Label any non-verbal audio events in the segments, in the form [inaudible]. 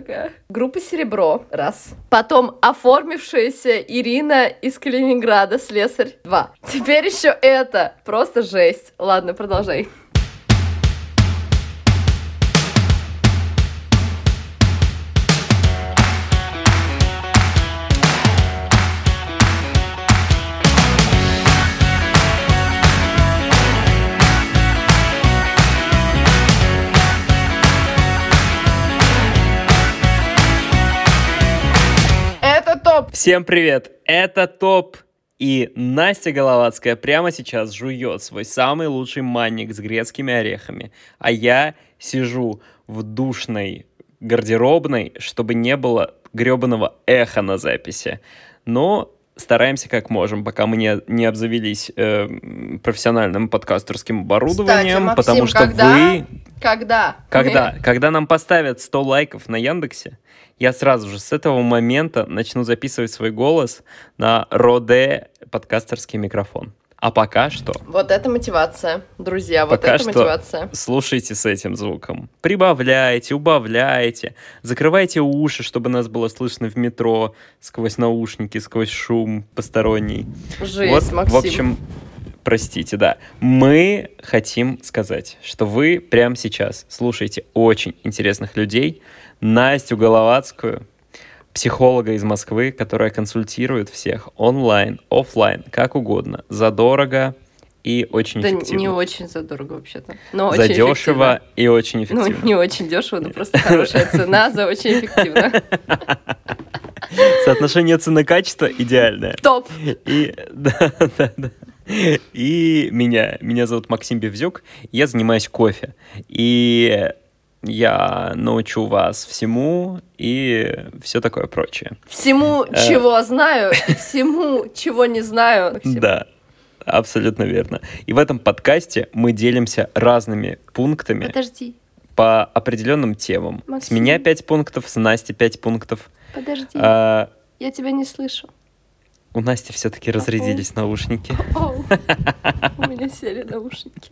такая. Группа «Серебро» — раз. Потом оформившаяся Ирина из Калининграда, слесарь — два. Теперь еще это. Просто жесть. Ладно, продолжай. Всем привет! Это ТОП. И Настя Головацкая прямо сейчас жует свой самый лучший манник с грецкими орехами. А я сижу в душной гардеробной, чтобы не было гребаного эха на записи. Но стараемся как можем, пока мы не, не обзавелись э, профессиональным подкастерским оборудованием, Максим, потому что когда? вы Когда? когда, [laughs] когда нам поставят 100 лайков на Яндексе, я сразу же с этого момента начну записывать свой голос на Роде подкастерский микрофон. А пока что Вот это мотивация, друзья, вот Пока это что- мотивация. слушайте с этим звуком. Прибавляйте, убавляйте, закрывайте уши, чтобы нас было слышно в метро, сквозь наушники, сквозь шум посторонний. Жесть, вот, Максим. в общем, простите, да. Мы хотим сказать, что вы прямо сейчас слушаете очень интересных людей. Настю Головацкую, психолога из Москвы, которая консультирует всех онлайн, оффлайн, как угодно, задорого и очень Да эффективно. не очень задорого вообще-то. Но очень Задешево и очень эффективно. эффективно. Ну, не очень дешево, но просто хорошая цена за очень эффективно. Соотношение цены-качества идеальное. Топ! И, да, да, да. И меня, меня зовут Максим Бевзюк, я занимаюсь кофе. И я научу вас всему и все такое прочее. Всему, Э. чего знаю, всему, чего не знаю. Максим. Да, абсолютно верно. И в этом подкасте мы делимся разными пунктами Подожди, по определенным темам. С меня 5 пунктов, с Насти 5 пунктов. подожди, А, я тебя не слышу. у Насти все-таки разрядились наушники. [laughs] У меня сели наушники.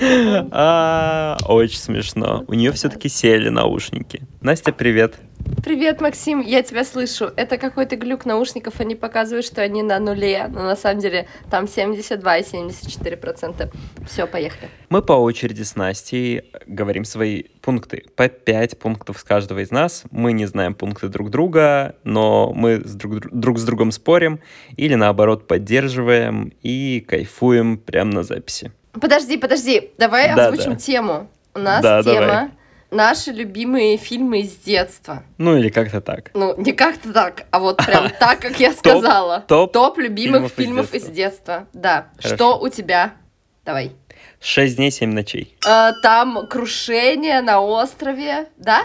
А, очень смешно. У нее все-таки сели наушники. Настя, привет. Привет, Максим, я тебя слышу. Это какой-то глюк наушников, они показывают, что они на нуле, но на самом деле там 72 и 74 процента. Все, поехали. Мы по очереди с Настей говорим свои пункты. По 5 пунктов с каждого из нас. Мы не знаем пункты друг друга, но мы с друг, друг с другом спорим или наоборот поддерживаем и кайфуем прямо на записи. Подожди, подожди, давай Да, озвучим да. тему. У нас Да, тема давай. наши любимые фильмы из детства. Ну или как-то так. Ну, не как-то так, а вот прям [laughs] так, как я сказала. топ любимых фильмов фильмов из из детства. Да. Хорошо. Что у тебя? Давай. 6 дней, 7 ночей. А, Там крушение на острове, да?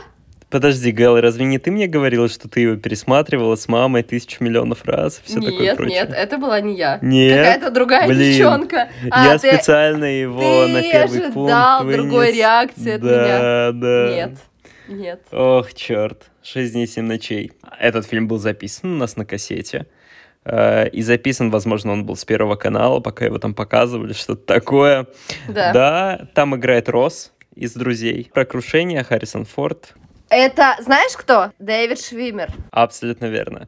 Подожди, Гэл, разве не ты мне говорила, что ты его пересматривала с мамой тысячу миллионов раз? Все такое нет, прочее? нет, это была не я. Нет? Какая-то другая Блин, девчонка. А, я ты- специально его ты на первый пункт ожидал вынес. другой реакции от да, меня. Да, Нет, нет. Ох, черт. Шесть дней, семь ночей. Этот фильм был записан у нас на кассете. Э, И записан, возможно, он был с Первого канала, пока его там показывали, что-то такое. Да. Да, там играет Росс из «Друзей». Про крушение Харрисон Форд. Это, знаешь кто? Дэвид Швимер. Абсолютно верно.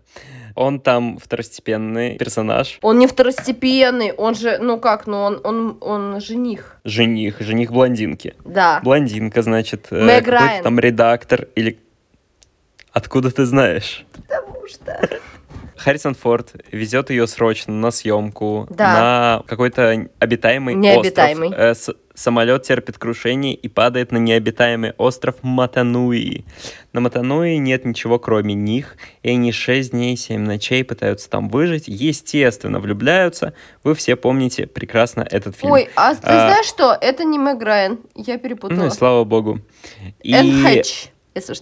Он там второстепенный персонаж. Он не второстепенный, он же, ну как, ну он, он, он жених. Жених, жених блондинки. Да. Блондинка, значит, э, Мэг Райан. там редактор или... Откуда ты знаешь? Потому что... Харрисон Форд везет ее срочно на съемку Да. на какой-то обитаемый Необитаемый. остров. Э, с- самолет терпит крушение и падает на необитаемый остров Матануи. На Матануи нет ничего, кроме них, и они 6 дней, 7 ночей пытаются там выжить. Естественно, влюбляются. Вы все помните прекрасно этот фильм. Ой, а ты А, знаешь что? Это не Мэг Райан. Я перепутала. Ну и слава богу. И... Энн Хэтч.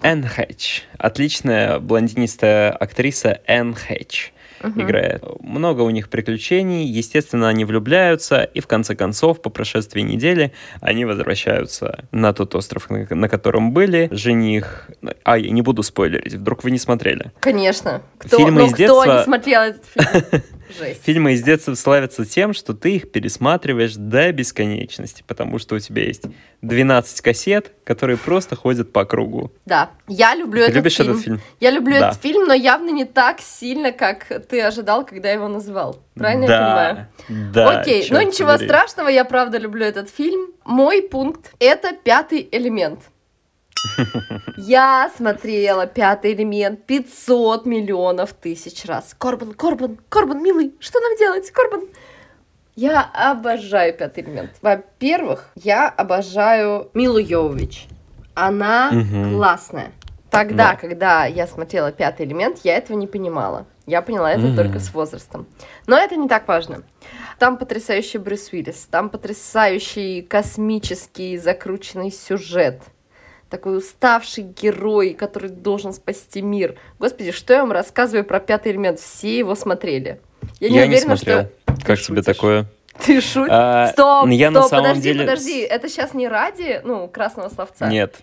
Энн Хэтч. Отличная блондинистая актриса Энн Хэтч Мгм. играет. Много у них приключений, естественно, они влюбляются, и в конце концов, по прошествии недели, они возвращаются на тот остров, на, котором были. Жених... А, я не буду спойлерить, вдруг вы не смотрели. Конечно. Кто, Фильмы ну, из кто детства- не смотрел этот фильм? [laughs] Жесть. Фильмы из детства славятся тем, что ты их пересматриваешь до бесконечности, потому что у тебя есть 12 кассет, которые просто ходят по кругу. Да, я люблю Ты этот любишь фильм. этот фильм? Я люблю Да. этот фильм, но явно не так сильно, как ты ожидал, когда его называл. Правильно я понимаю? да, Да. Окей, ну ничего побери. страшного, я правда люблю этот фильм. Мой пункт — это пятый элемент. [laughs] Я смотрела пятый элемент 500 миллионов тысяч раз. Корбан, Корбан, Корбан, милый, что нам делать, Корбан? Я обожаю пятый элемент. Во-первых, я обожаю Милу Йовович. Она Мгм. классная. Тогда, Да. когда я смотрела пятый элемент, я этого не понимала. Я поняла это Мгм. только с возрастом. Но это не так важно. Там потрясающий Брюс Уиллис, там потрясающий космический закрученный сюжет. Такой уставший герой, который должен спасти мир. Господи, что я вам рассказываю про пятый элемент? Все его смотрели. Я не Я не уверена, смотрел. что Как ты тебе шутишь. такое? ты шутишь. А, стоп, я стоп, на самом подожди, деле- подожди. Это сейчас не ради, ну, красного словца. Нет.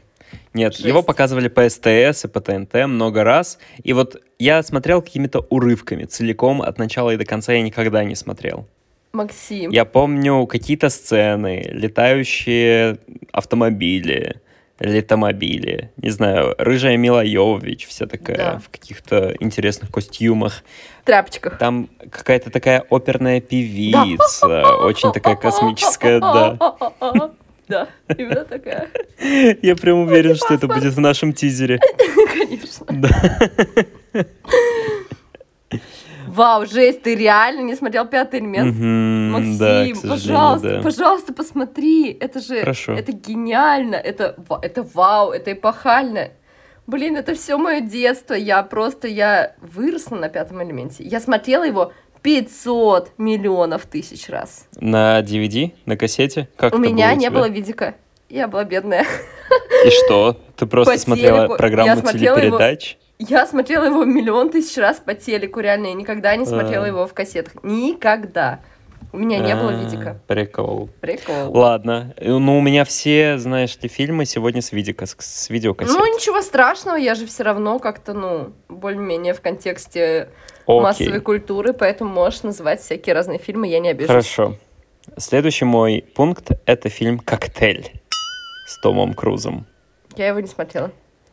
Нет, Жесть. его показывали по СТС и по ТНТ много раз. И вот я смотрел какими-то урывками. Целиком от начала и до конца я никогда не смотрел. Максим. Я помню какие-то сцены, летающие автомобили, летомобили. Не знаю, рыжая Мила Йовович, вся такая Да. в каких-то интересных костюмах. Тряпочках. Там какая-то такая оперная певица, очень такая космическая, да. [laughs] Да, именно такая. [laughs] Я прям уверен, что это будет в нашем тизере. [laughs] Конечно. Да. Вау, жесть, ты реально не смотрел пятый элемент? Мгм, Максим, да, пожалуйста, да. пожалуйста, посмотри. Это же, Хорошо. это гениально, это, это вау, это эпохально. Блин, это все мое детство. Я просто, я выросла на пятом элементе. Я смотрела его 500 миллионов тысяч раз. На DVD, на кассете? Как у меня не было видика. Я была бедная. И что? Ты просто По смотрела телеку. Я программу смотрела его- телепередач? Я смотрела его миллион тысяч раз по телеку, реально. Я никогда не смотрела А. его в кассетах. Никогда. У меня не было А, видика. Прикол. Прикол. Ладно. Э, Ну, у меня все, знаешь ли, фильмы сегодня с видика, с, с видеокассет. Ну, ничего страшного, я же все равно как-то, ну, более-менее в контексте Окей. массовой культуры, поэтому можешь называть всякие разные фильмы, я не обижусь. Хорошо. Следующий мой пункт — это фильм «Коктейль» с Томом Крузом. Я его не смотрела.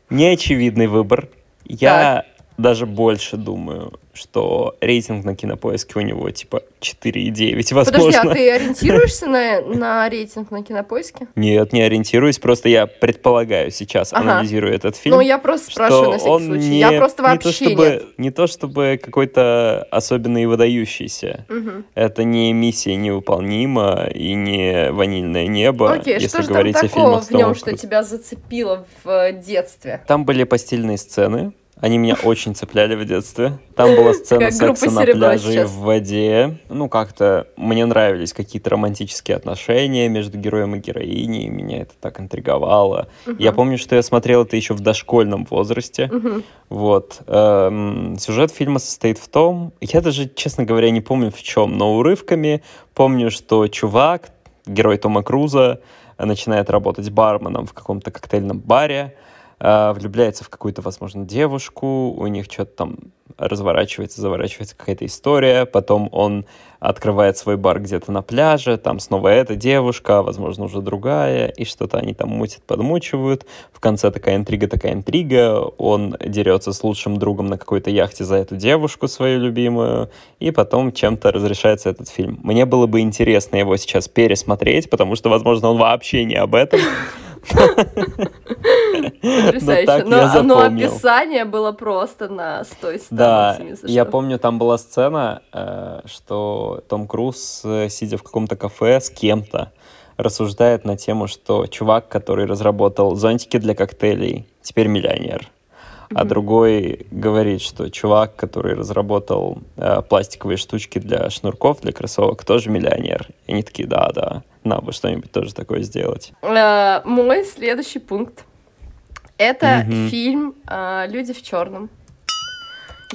Неочевидный выбор. Я даже больше думаю, что рейтинг на кинопоиске у него типа 4,9, возможно. Подожди, а ты ориентируешься на, на рейтинг на кинопоиске? Нет, не ориентируюсь, просто я предполагаю сейчас, Ага. анализируя этот фильм. Ну, я просто спрашиваю на всякий он случай. Не, я просто не вообще то, чтобы, нет. Не то чтобы какой-то особенный и выдающийся. Мгм. Это не миссия невыполнима и не ванильное небо, Окей, если что же там говорить о такого в нем, что тебя зацепило в э, детстве? Там были постельные сцены, они меня очень цепляли в детстве. Там была [laughs] сцена секса на пляже сейчас. в воде. Ну, как-то мне нравились какие-то романтические отношения между героем и героиней. Меня это так интриговало. Я помню, что я смотрел это еще в дошкольном возрасте. Мгм. Вот. Эм, сюжет фильма состоит в том, я даже, честно говоря, не помню в чем, но урывками помню, что чувак, герой Тома Круза, начинает работать барменом в каком-то коктейльном баре, э, влюбляется в какую-то, возможно, девушку, у них что-то там разворачивается, заворачивается какая-то история, потом он открывает свой бар где-то на пляже, там снова эта девушка, возможно, уже другая, и что-то они там мутят, подмучивают. В конце такая интрига, такая интрига, он дерется с лучшим другом на какой-то яхте за эту девушку свою любимую, и потом чем-то разрешается этот фильм. Мне было бы интересно его сейчас пересмотреть, потому что, возможно, он вообще не об этом. [laughs] Потрясающе. но, но описание было просто на 100 из 100. Да, я помню, там была сцена, э, что Том Круз, э, сидя в каком-то кафе с кем-то, рассуждает на тему, что чувак, который разработал зонтики для коктейлей, теперь миллионер. А другой говорит, что чувак, который разработал э, пластиковые штучки для шнурков, для кроссовок, тоже миллионер. И они такие, да-да, надо бы что-нибудь тоже такое сделать. Э, Мой следующий пункт. Это Мгм. фильм э, «Люди в черном».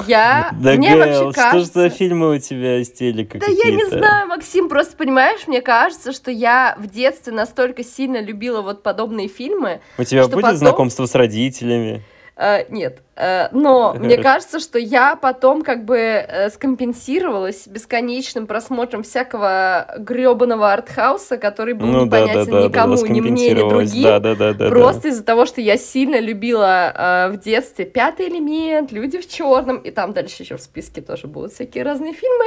Я... Да, мне Гэл, вообще что ж кажется... за фильмы у тебя из телека Да я не знаю, Максим, просто понимаешь, мне кажется, что я в детстве настолько сильно любила вот подобные фильмы. У тебя что будет потом- знакомство с родителями? Э, нет. Э, но [laughs] мне кажется, что я потом как бы э, скомпенсировалась бесконечным просмотром всякого гребаного артхауса, который был Ну да, да, непонятен да, да, никому, да, ни мне, ни другим. Да, да, да, да, да. Просто из-за того, что я сильно любила э, в детстве пятый элемент, люди в черном, и там дальше еще в списке тоже будут всякие разные фильмы.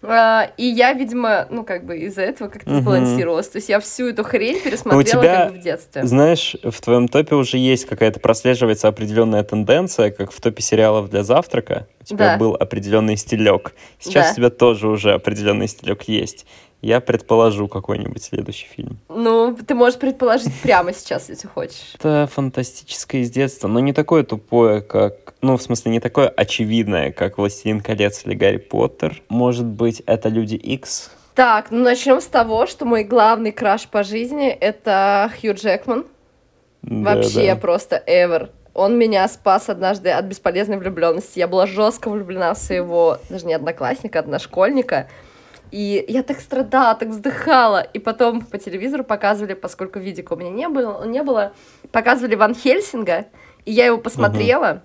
А, и я, видимо, ну, как бы из-за этого как-то Мгм. сбалансировалась. То есть я всю эту хрень пересмотрела тебя как бы в детстве. Знаешь, в твоем топе уже есть какая-то прослеживается определенная тенденция, как в топе сериалов для завтрака. У тебя Да. был определенный стилек. Сейчас Да. у тебя тоже уже определенный стилек есть. Я предположу какой-нибудь следующий фильм. Ну, ты можешь предположить прямо сейчас, если хочешь. Это фантастическое из детства, но не такое тупое, как... Ну, в смысле, не такое очевидное, как «Властелин колец» или «Гарри Поттер». Может быть, это «Люди Икс»? Так, ну начнем с того, что мой главный краш по жизни это Хью Джекман. Вообще Да-да. просто ever. Он меня спас однажды от бесполезной влюбленности. Я была жестко влюблена в своего, даже не одноклассника, а одношкольника. И я так страдала, так вздыхала. И потом по телевизору показывали, поскольку видика у меня не было, не было показывали Ван Хельсинга, и я его посмотрела.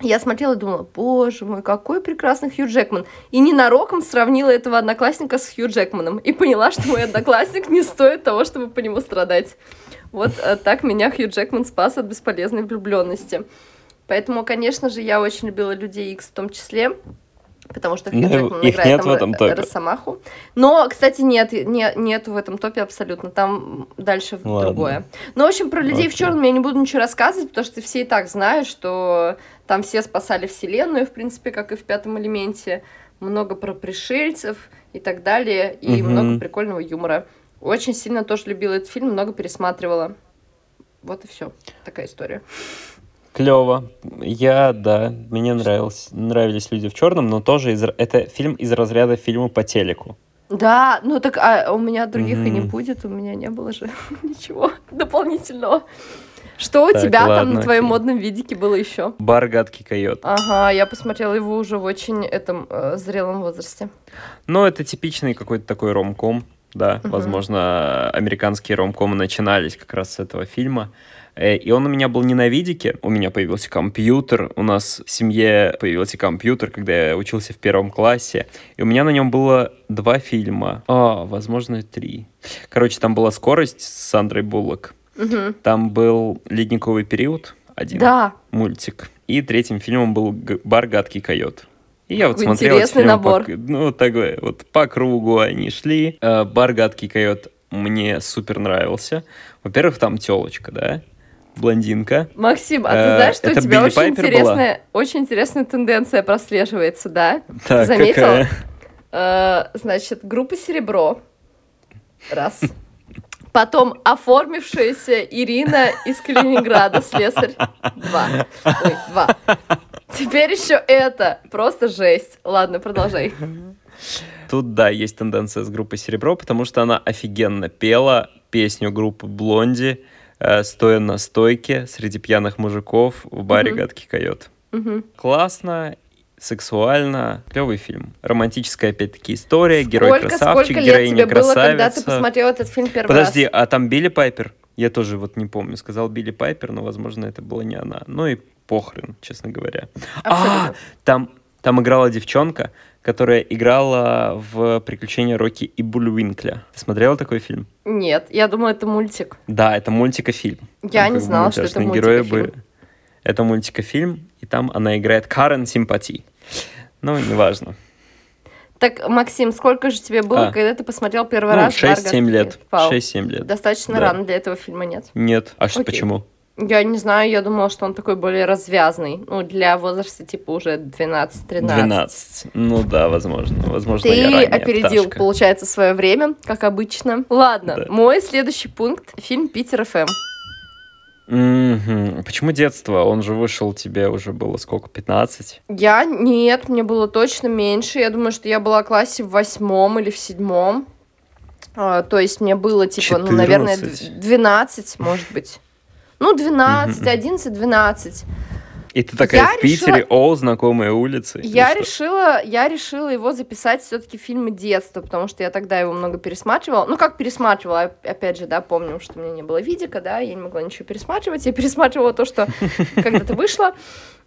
Я смотрела и думала, боже мой, какой прекрасный Хью Джекман. И ненароком сравнила этого одноклассника с Хью Джекманом. И поняла, что мой одноклассник не стоит того, чтобы по нему страдать. Вот э, так меня Хью Джекман спас от бесполезной влюбленности. Поэтому, конечно же, я очень любила Людей Икс в том числе. Потому что Хью Ну, Джекман их играет нет там в этом Ро- топе. Росомаху. Но, кстати, нет, не, нету в этом топе абсолютно. Там дальше Ладно. другое. Ну, в общем, про людей в Окей. черном я не буду ничего рассказывать, потому что все и так знают, что там все спасали вселенную, в принципе, как и в пятом элементе. Много про пришельцев и так далее. И Мгм. много прикольного юмора. Очень сильно тоже любила этот фильм, много пересматривала. Вот и все. Такая история. Клево. Я, да, мне нравилось, нравились люди в черном, но тоже из, это фильм из разряда фильма по телеку. Да, ну так а у меня других и не будет, у меня не было же [laughs] ничего дополнительного. Что у Так, тебя там ладно, на твоем окей. модном видике было еще? Бар гадкий койот. Ага, я посмотрела его уже в очень этом э, зрелом возрасте. Ну, это типичный какой-то такой ромком. Да, Мгм. возможно, американские ромкомы начинались как раз с этого фильма. Э, И он у меня был не на видике, у меня появился компьютер, у нас в семье появился компьютер, когда я учился в первом классе, и у меня на нем было два фильма, а, возможно, три. Короче, там была «Скорость» с Сандрой Буллок, Мгм. там был «Ледниковый период», один Да, мультик, и третьим фильмом был «Бар гадкий койот». И я вот Какой смотрел интересный фильмы набор. По, ну, так вот по кругу они шли. Э, «Бар гадкий койот» мне супер нравился. Во-первых, там телочка, да? Блондинка. Максим, а ты Э, знаешь, что у это тебя Билли очень Пайпер была? интересная, очень интересная тенденция прослеживается, да? Так, заметила? какая? Э, значит, группа Серебро. Раз. Потом оформившаяся Ирина из Калининграда, слесарь. Два. Ой, два. Теперь еще это. Просто жесть. Ладно, продолжай. Тут, да, есть тенденция с группой «Серебро», потому что она офигенно пела песню группы «Блонди», стоя на стойке среди пьяных мужиков в баре Мгм. «Гадкий койот». Мгм. Классно, сексуально, клевый фильм. Романтическая, опять-таки, история, герой красавчик, сколько лет героиня тебе было, когда ты красавица. посмотрел этот фильм первый Подожди, раз? а там Билли Пайпер? Я тоже вот не помню. Сказал Билли Пайпер, но, возможно, это была не она. Ну и похрен, честно говоря. Абсолютно. А, там, там играла девчонка, которая играла в «Приключения Рокки и Бульвинкля». Ты смотрела такой фильм? Нет, я думала, это мультик. Да, это мультикофильм. Я Там не бы знала, что это мультяшные герои были. Это мультикофильм, и там она играет Карен Симпати. Ну, неважно. Так, Максим, сколько же тебе было, А. когда ты посмотрел первый Ну, раз 6-7 лет. Вау. 6-7 лет. Достаточно Да. рано для этого фильма, нет? Нет. А что, почему? Я не знаю, я думала, что он такой более развязный. Ну, для возраста типа уже 12-13. 12. Ну да, возможно. Возможно, я Ты ранняя опередил, пташка. получается, свое время, как обычно. Ладно, Да. мой следующий пункт — фильм «Питер ФМ». Мгм. Почему детство? Он же вышел, тебе уже было сколько, 15? Я нет, мне было точно меньше. Я думаю, что я была в классе в восьмом или в седьмом. А, то есть мне было типа, ну, наверное, 14. д- 12, может быть. Ну, 12, Мгм. 11, 12. И ты такая Я в Питере, решила- о, знакомые улицы. Я решила, я решила его записать все-таки фильмы детства, потому что я тогда его много пересматривала. Ну, как пересматривала, оп- опять же, да, помню, что у меня не было видика, да, я не могла ничего пересматривать. Я пересматривала то, что [laughs] когда-то вышло,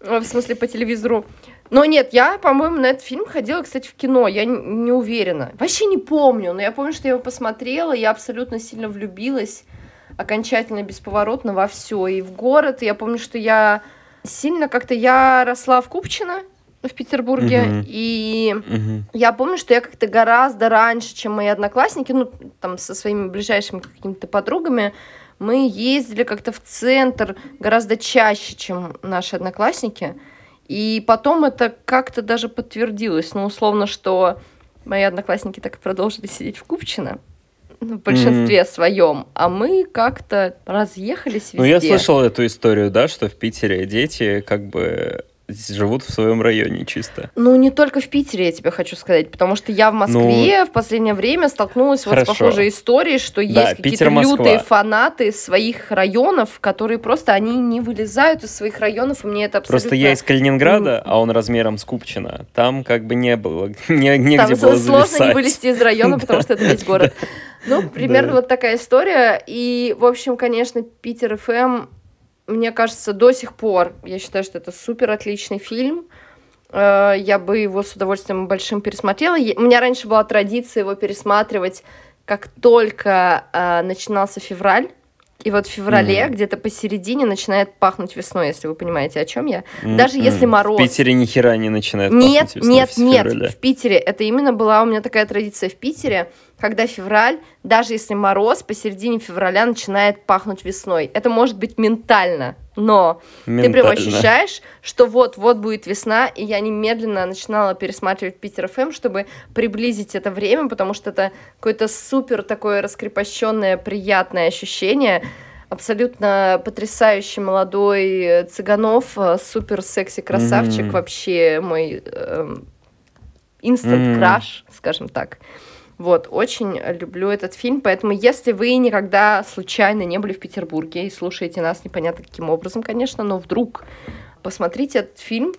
э, в смысле, по телевизору. Но нет, я, по-моему, на этот фильм ходила, кстати, в кино, я не уверена. Вообще не помню, но я помню, что я его посмотрела, я абсолютно сильно влюбилась, окончательно, бесповоротно во все. И в город, я помню, что я сильно как-то, я росла в Купчино, в Петербурге, Мгм. и Мгм. я помню, что я как-то гораздо раньше, чем мои одноклассники, ну, там, со своими ближайшими какими-то подругами, мы ездили как-то в центр гораздо чаще, чем наши одноклассники. И потом это как-то даже подтвердилось, ну, условно, что мои одноклассники так и продолжили сидеть в Купчино, в большинстве своем, а мы как-то разъехались везде. Ну, я слышал эту историю, да, что в Питере дети как бы живут в своем районе чисто. Ну, не только в Питере, я тебе хочу сказать, потому что я в Москве в последнее время столкнулась вот с Ну, Хорошо. похожей историей, что есть Да, какие-то Питер, Москва. лютые фанаты своих районов, которые просто, они не вылезают из своих районов, и мне это абсолютно... Просто я из Калининграда, а он размером с Купчино. Там как бы не было, [laughs] не, негде Там было сложно зависать. не вылезти из района, потому что это весь [laughs] город. Ну, примерно вот такая история. И, в общем, конечно, Питер ФМ, мне кажется, до сих пор, я считаю, что это супер отличный фильм. Э, Я бы его с удовольствием большим пересмотрела. У меня раньше была традиция его пересматривать, как только э, начинался февраль. И вот в феврале, Мгм. где-то посередине, начинает пахнуть весной, если вы понимаете, о чем я. М, Даже если мороз. В Питере ни хера не начинает Нет, пахнуть весной нет, нет. феврале. В Питере это именно была у меня такая традиция в Питере, когда февраль, даже если мороз, посередине февраля начинает пахнуть весной. Это может быть ментально, но ты прям Ментально. ощущаешь, что вот-вот будет весна, и я немедленно начинала пересматривать Питер ФМ, чтобы приблизить это время, потому что это какое-то супер такое раскрепощенное, приятное ощущение. Абсолютно потрясающий молодой э, Цыганов, э, супер секси красавчик, Мгм. вообще мой инстант Мгм. краш, скажем так. Вот, очень люблю этот фильм, поэтому если вы никогда случайно не были в Петербурге и слушаете нас непонятно каким образом, конечно, но вдруг посмотрите этот фильм,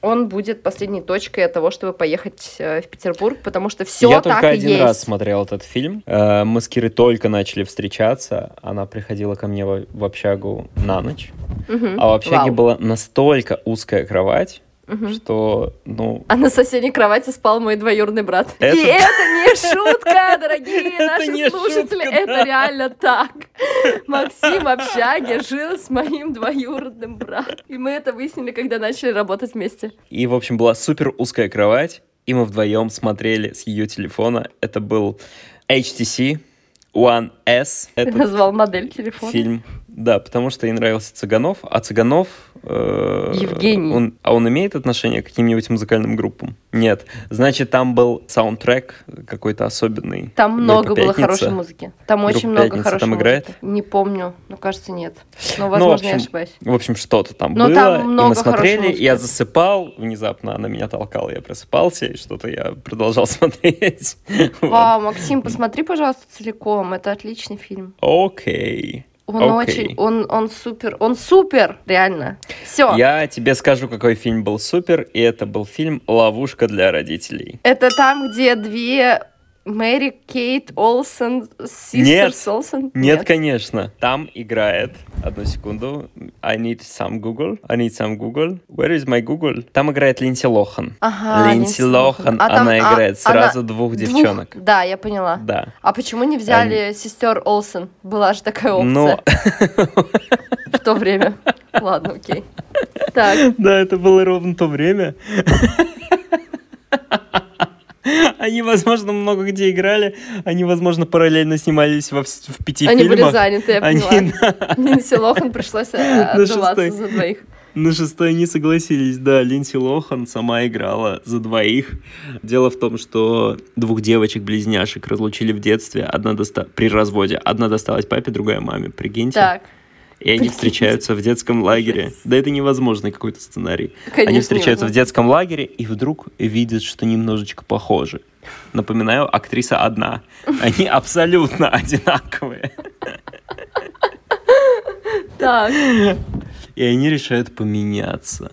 он будет последней точкой от того, чтобы поехать э, в Петербург, потому что все Я так только и один есть. раз смотрел этот фильм. Э, Мы с Кирой только начали встречаться. Она приходила ко мне в общагу на ночь. Мгм. А в общаге Вау. была настолько узкая кровать, Мгм. что, ну, А на соседней кровати спал мой двоюродный брат. Это- И это не шутка, дорогие [laughs] наши слушатели. это реально так. Максим в общаге жил с моим двоюродным братом. И мы это выяснили, когда начали работать вместе. И, в общем, была супер узкая кровать, и мы вдвоем смотрели с ее телефона. Это был HTC One S. Ты Это назвал модель телефона. фильм. Да, потому что ей нравился Цыганов, а Цыганов... э, Евгений. Он, а он имеет отношение к каким-нибудь музыкальным группам? Нет. Значит, там был саундтрек какой-то особенный. Там много Группа было хорошей музыки. Там очень Группа много «Пятница» хорошей там музыки. играет? Не помню, но кажется нет. Но, Ну, возможно, я общем, ошибаюсь. В общем, что-то там Но было, там и много мы хорошей смотрели, музыки. я засыпал, внезапно она меня толкала, я просыпался, и что-то я продолжал [laughs] смотреть. Вот. Вау, Максим, посмотри, пожалуйста, целиком. Это отличный фильм. Окей. Он Окей. очень, он, он супер, он супер, реально. Все. Я тебе скажу, какой фильм был супер, и это был фильм «Ловушка для родителей». Это там, где две Мэри Кейт Олсен, Нет. Систерс Олсен? Нет, конечно. Там играет, одну секунду, I need some Google, I need some Google, where is my Google? Там играет Линдси Лохан. Ага, Линдси Лохан, А там- она а, играет она- сразу двух девчонок. Да, я поняла. Да. А почему не взяли сестер Олсен? Была же такая опция Ну, [laughs] в то время. Ладно, окей. Так, Да, это было ровно то время. [laughs] [laughs] Они, возможно, много где играли. Они, возможно, параллельно снимались во в пяти они были фильмах. заняты, я Они поняла. [laughs] [laughs] Линдси Лохан пришлось э, отдуваться за двоих. на шестой не согласились. Да, Линдси Лохан сама играла за двоих. Дело в том, что двух девочек-близняшек разлучили в детстве. Одна доста... при разводе. Одна досталась папе, другая маме. Прикиньте. Так, И они встречаются в детском лагере. Да это невозможный какой-то сценарий. конечно. Они встречаются в невозможно. детском лагере и вдруг видят, что немножечко похожи. Напоминаю, актриса одна. Они абсолютно одинаковые. Так, И они решают поменяться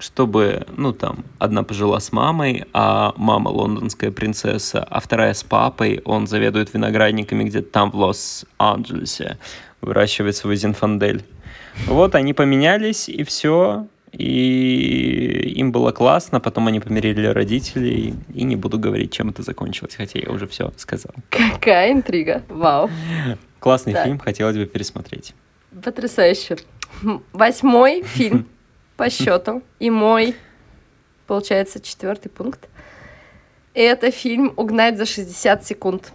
чтобы, ну, там, одна пожила с мамой, а мама лондонская принцесса, а вторая с папой, он заведует виноградниками где-то там в Лос-Анджелесе, выращивает свой зинфандель. Вот они поменялись, и все, и им было классно, потом они помирили родителей, и не буду говорить, чем это закончилось, хотя я уже все сказал. Какая интрига, вау. Классный так. фильм, хотелось бы пересмотреть. Потрясающе. Восьмой фильм [laughs] по счету. И мой, получается, четвертый пункт. Это фильм «Угнать за 60 секунд».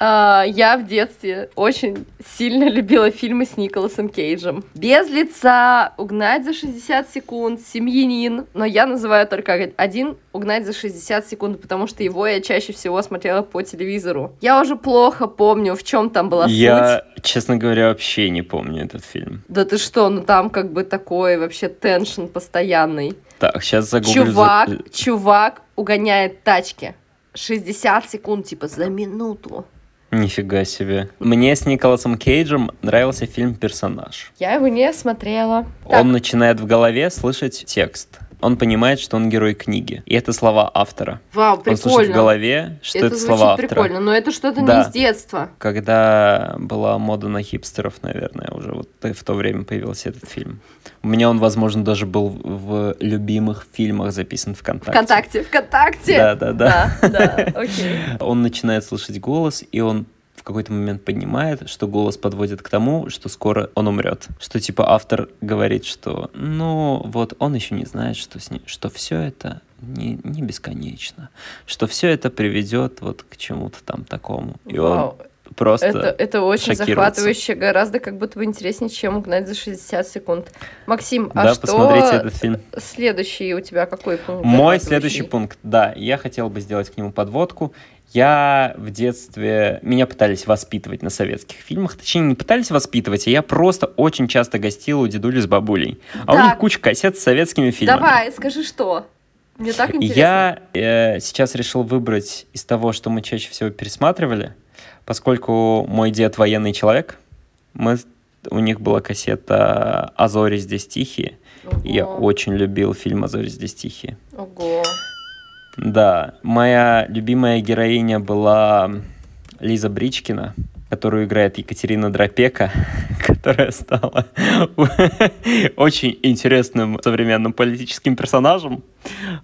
Uh, я в детстве очень сильно любила фильмы с Николасом Кейджем. «Без лица», «Угнать за 60 секунд», «Семьянин», но я называю только один «Угнать за 60 секунд», потому что его я чаще всего смотрела по телевизору. Я уже плохо помню, в чем там была я, суть. Я, честно говоря, вообще не помню этот фильм. Да ты что, ну там как бы такой вообще теншн постоянный. Так, сейчас загуглю. Чувак, за... чувак угоняет тачки. 60 секунд, типа, за минуту. Нифига себе. Мне с Николасом Кейджем нравился фильм «Персонаж». Я его не смотрела. Он так. начинает в голове слышать текст он понимает, что он герой книги. И это слова автора. Вау, прикольно. Он слышит в голове, что это, это слова автора. прикольно, но это что-то да. не из детства. Когда была мода на хипстеров, наверное, уже вот в то время появился этот фильм. У меня он, возможно, даже был в любимых фильмах записан ВКонтакте. ВКонтакте, ВКонтакте! Да, да, да. Да, да, [laughs] окей. Он начинает слышать голос, и он в какой-то момент понимает, что голос подводит к тому, что скоро он умрет. Что типа автор говорит, что ну вот он еще не знает, что, с ним, что все это не, не бесконечно, что все это приведет вот к чему-то там такому. И Вау. он просто это, это очень захватывающе, гораздо как будто бы интереснее, чем угнать за 60 секунд. Максим, а да, что посмотрите этот фильм. следующий у тебя какой пункт? Мой следующий пункт, да, я хотел бы сделать к нему подводку. Я в детстве... Меня пытались воспитывать на советских фильмах. Точнее, не пытались воспитывать, а я просто очень часто гостил у дедули с бабулей. А так. у них куча кассет с советскими фильмами. Давай, скажи, что? Мне так интересно. Я э, сейчас решил выбрать из того, что мы чаще всего пересматривали, поскольку мой дед военный человек, мы, у них была кассета «А зори здесь тихие». Ого. И я очень любил фильм «А зори здесь тихие». Ого. Да, моя любимая героиня была Лиза Бричкина, которую играет Екатерина Дропека, [laughs] которая стала [laughs] очень интересным современным политическим персонажем.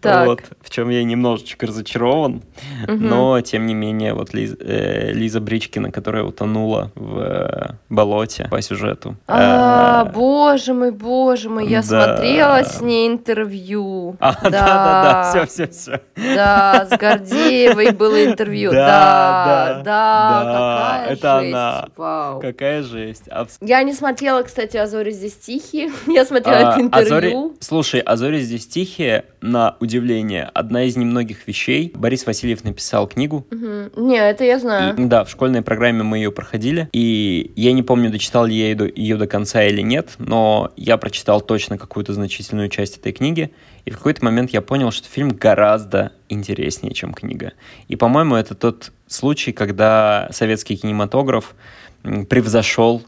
Так. Вот, в чем я немножечко разочарован. Угу. Но, тем не менее, вот Лиз, э, Лиза Бричкина, которая утонула в э, болоте по сюжету. А, э, боже мой, боже мой, я да. смотрела с ней интервью. [laughs] А, да, да, да, все, все, все. Да, с Гордеевой было интервью. Да, да, да, какая это жесть. она. Вау. Какая жесть. Я не смотрела, кстати, «Азори здесь тихие». [laughs] Я смотрела это интервью. Слушай, «Азори здесь тихие» на удивление, одна из немногих вещей. Борис Васильев написал книгу. Угу. Не, это я знаю. И, да, в школьной программе мы ее проходили. И я не помню, дочитал ли я ее до конца или нет, но я прочитал точно какую-то значительную часть этой книги. И в какой-то момент я понял, что фильм гораздо интереснее, чем книга. И, по-моему, это тот случай, когда советский кинематограф превзошел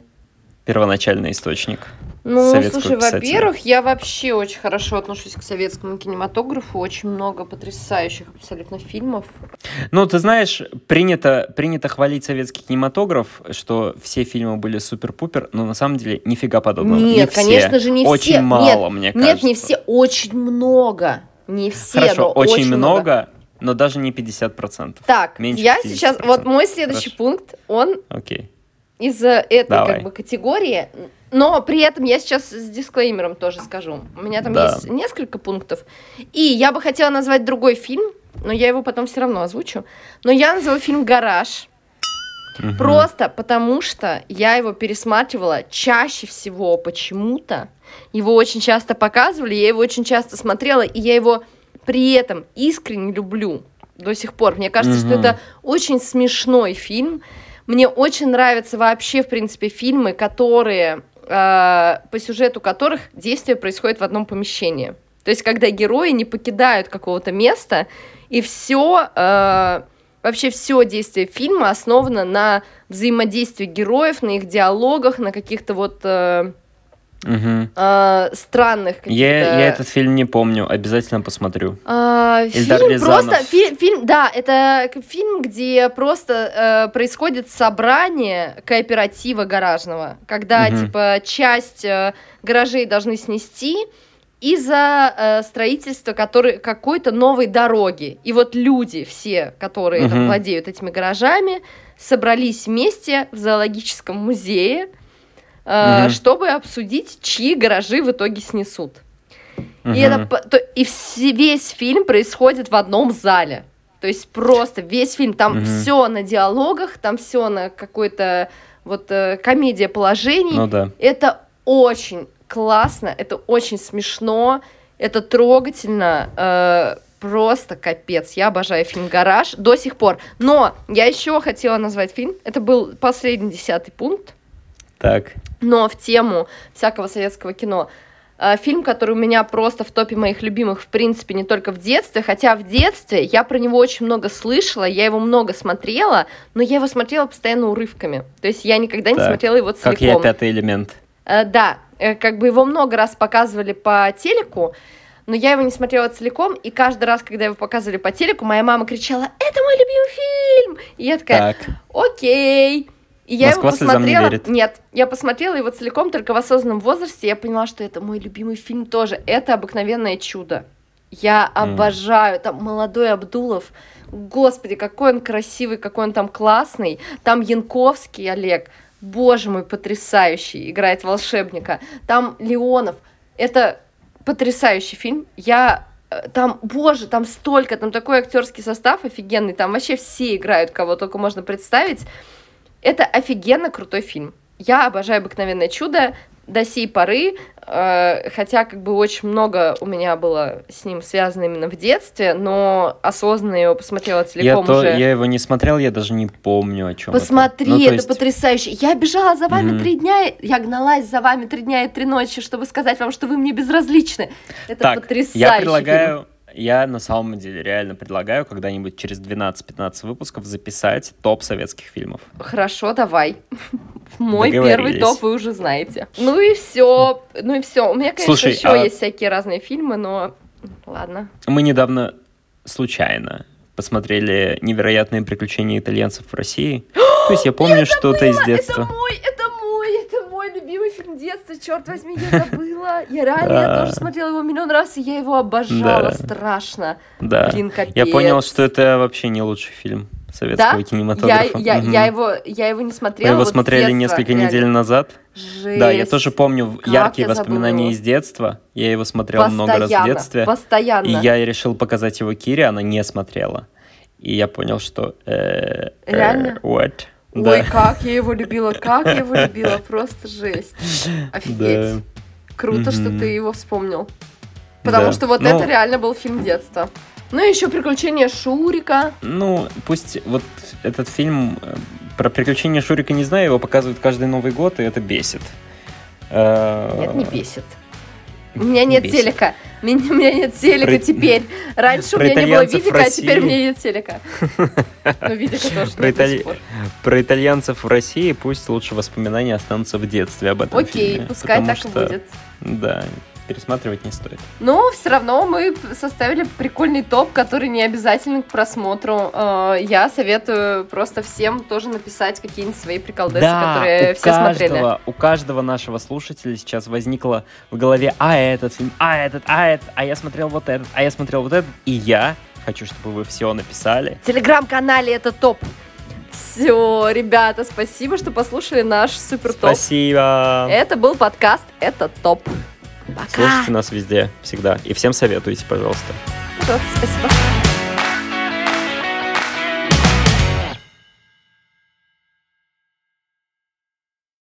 первоначальный источник. Ну, слушай, во-первых, я вообще очень хорошо отношусь к советскому кинематографу. Очень много потрясающих абсолютно фильмов. Ну, ты знаешь, принято, принято хвалить советский кинематограф, что все фильмы были супер-пупер, но на самом деле нифига подобного. Нет, не конечно все. же, не очень все. Очень мало, нет, мне кажется. Нет, не все, очень много. Не все, Хорошо, но очень, очень много. много но даже не 50%. Так, Меньше я 50%. сейчас, вот мой следующий Хорошо. пункт, он Окей. из этой Давай. как бы категории, но при этом я сейчас с дисклеймером тоже скажу. У меня там Да. есть несколько пунктов. И я бы хотела назвать другой фильм, но я его потом все равно озвучу. Но я назову фильм «Гараж». Мгм. Просто потому что я его пересматривала чаще всего почему-то. Его очень часто показывали, я его очень часто смотрела, и я его при этом искренне люблю до сих пор. Мне кажется, что Мгм. это очень смешной фильм. Мне очень нравятся вообще, в принципе, фильмы, которые э, по сюжету которых действие происходит в одном помещении. То есть, когда герои не покидают какого-то места, и все, вообще все действие фильма основано на взаимодействии героев, на их диалогах, на каких-то вот э, Мгм. э, странных каких-то... Я, я этот фильм не помню, обязательно посмотрю. А, фильм Рязанов. просто фи- фильм, да, это фильм, где просто э, происходит собрание кооператива гаражного, когда Мгм. типа часть э, гаражей должны снести из-за э, строительства который, какой-то новой дороги. И вот люди все, которые там Мгм. владеют этими гаражами, собрались вместе в зоологическом музее, Мгм. чтобы обсудить, чьи гаражи в итоге снесут. Мгм. И, это, то- и весь фильм происходит в одном зале. То есть просто весь фильм, там Мгм. все на диалогах, там все на какой-то вот э, комедия положений. Ну да. Это очень классно, это очень смешно, это трогательно, э, просто капец. Я обожаю фильм «Гараж» до сих пор. Но я еще хотела назвать фильм, это был последний десятый пункт, Так. но в тему всякого советского кино. Э, Фильм, который у меня просто в топе моих любимых, в принципе, не только в детстве, хотя в детстве я про него очень много слышала, я его много смотрела, но я его смотрела постоянно урывками. То есть я никогда не Так, смотрела его целиком. Как я пятый элемент. Э, да, э, как бы его много раз показывали по телеку, но я его не смотрела целиком, и каждый раз, когда его показывали по телеку, моя мама кричала «Это мой любимый фильм!» И я такая Так. «Окей!» И я Москва его слезам не посмотрела... верит. Нет, я посмотрела его целиком только в осознанном возрасте, я поняла, что это мой любимый фильм тоже. Это «Обыкновенное чудо». Я обожаю, там молодой Абдулов, господи, какой он красивый, какой он там классный, там Янковский Олег, боже мой, потрясающий, играет волшебника, там Леонов, это потрясающий фильм, я э, там, боже, там столько, там такой актерский состав офигенный, там вообще все играют, кого только можно представить, это офигенно крутой фильм. Я обожаю «Обыкновенное чудо» до сей поры, э, хотя как бы очень много у меня было с ним связано именно в детстве, но осознанно я его посмотрела Я, целиком то, уже. я его не смотрел, я даже не помню, о чем Посмотри, это. Ну, то это есть- потрясающе. Я бежала за вами Мгм. три дня, я гналась за вами три дня и три ночи, чтобы сказать вам, что вы мне безразличны. Это Так, потрясающе. я предлагаю, я на самом деле реально предлагаю когда-нибудь через 12-15 выпусков записать топ советских фильмов. Хорошо, давай. [laughs] Мой первый топ вы уже знаете. Ну и все. Ну и все. У меня, конечно, Слушай, еще а- есть всякие разные фильмы, но ладно. Мы недавно случайно посмотрели «Невероятные приключения итальянцев в России». [gasps] То есть я помню что-то из Это детства. мой, это мой, это мой любимый детства. Черт возьми, я забыла. Я реально, я тоже смотрела его миллион раз, и я его обожала страшно. Да. Блин, капец. Я понял, что это вообще не лучший фильм советского Да? Я, кинематографа. я, Мгм. я его, я его не Мы смотрела. его вот смотрели детства, несколько реально. недель назад. Жесть. Да, я тоже помню Как яркие я воспоминания его. из детства. Я его смотрел много раз в детстве. Постоянно. И я решил показать его Кире, она не смотрела. И я понял, что... э, э, Реально? What? Ой, Да. как я его любила, как я его любила, просто жесть. Офигеть. Да. Круто, что Мгм. ты его вспомнил. Потому Да. что вот Ну, это реально был фильм детства. Ну и еще приключения Шурика. Ну, пусть вот этот фильм э, про приключения Шурика не знаю, его показывают каждый Новый год, и это бесит. Э, Нет, не бесит. У меня нет бесит. телека. У меня, у меня нет телека Про- теперь. Раньше у про меня не было видика, а теперь у меня нет телека. Ну, видика тоже Про пор. Про итальянцев в России пусть лучше воспоминания останутся в детстве об этом Окей, фильме, пускай так и что, будет. Да, пересматривать не стоит. Но все равно мы составили прикольный топ, который не обязательно к просмотру. Э, Я советую просто всем тоже написать какие-нибудь свои приколдесы, которые у все смотрели. каждого, у каждого нашего слушателя сейчас возникло в голове, а этот фильм, а этот, а этот, а я смотрел вот этот, а я смотрел вот этот, и я хочу, чтобы вы все написали. В телеграм-канале это топ. Все, ребята, спасибо, что послушали наш супер топ. Спасибо! Это был подкаст «Это топ». Пока. Слушайте нас везде, всегда. И всем советуйте, пожалуйста. Пожалуйста, спасибо.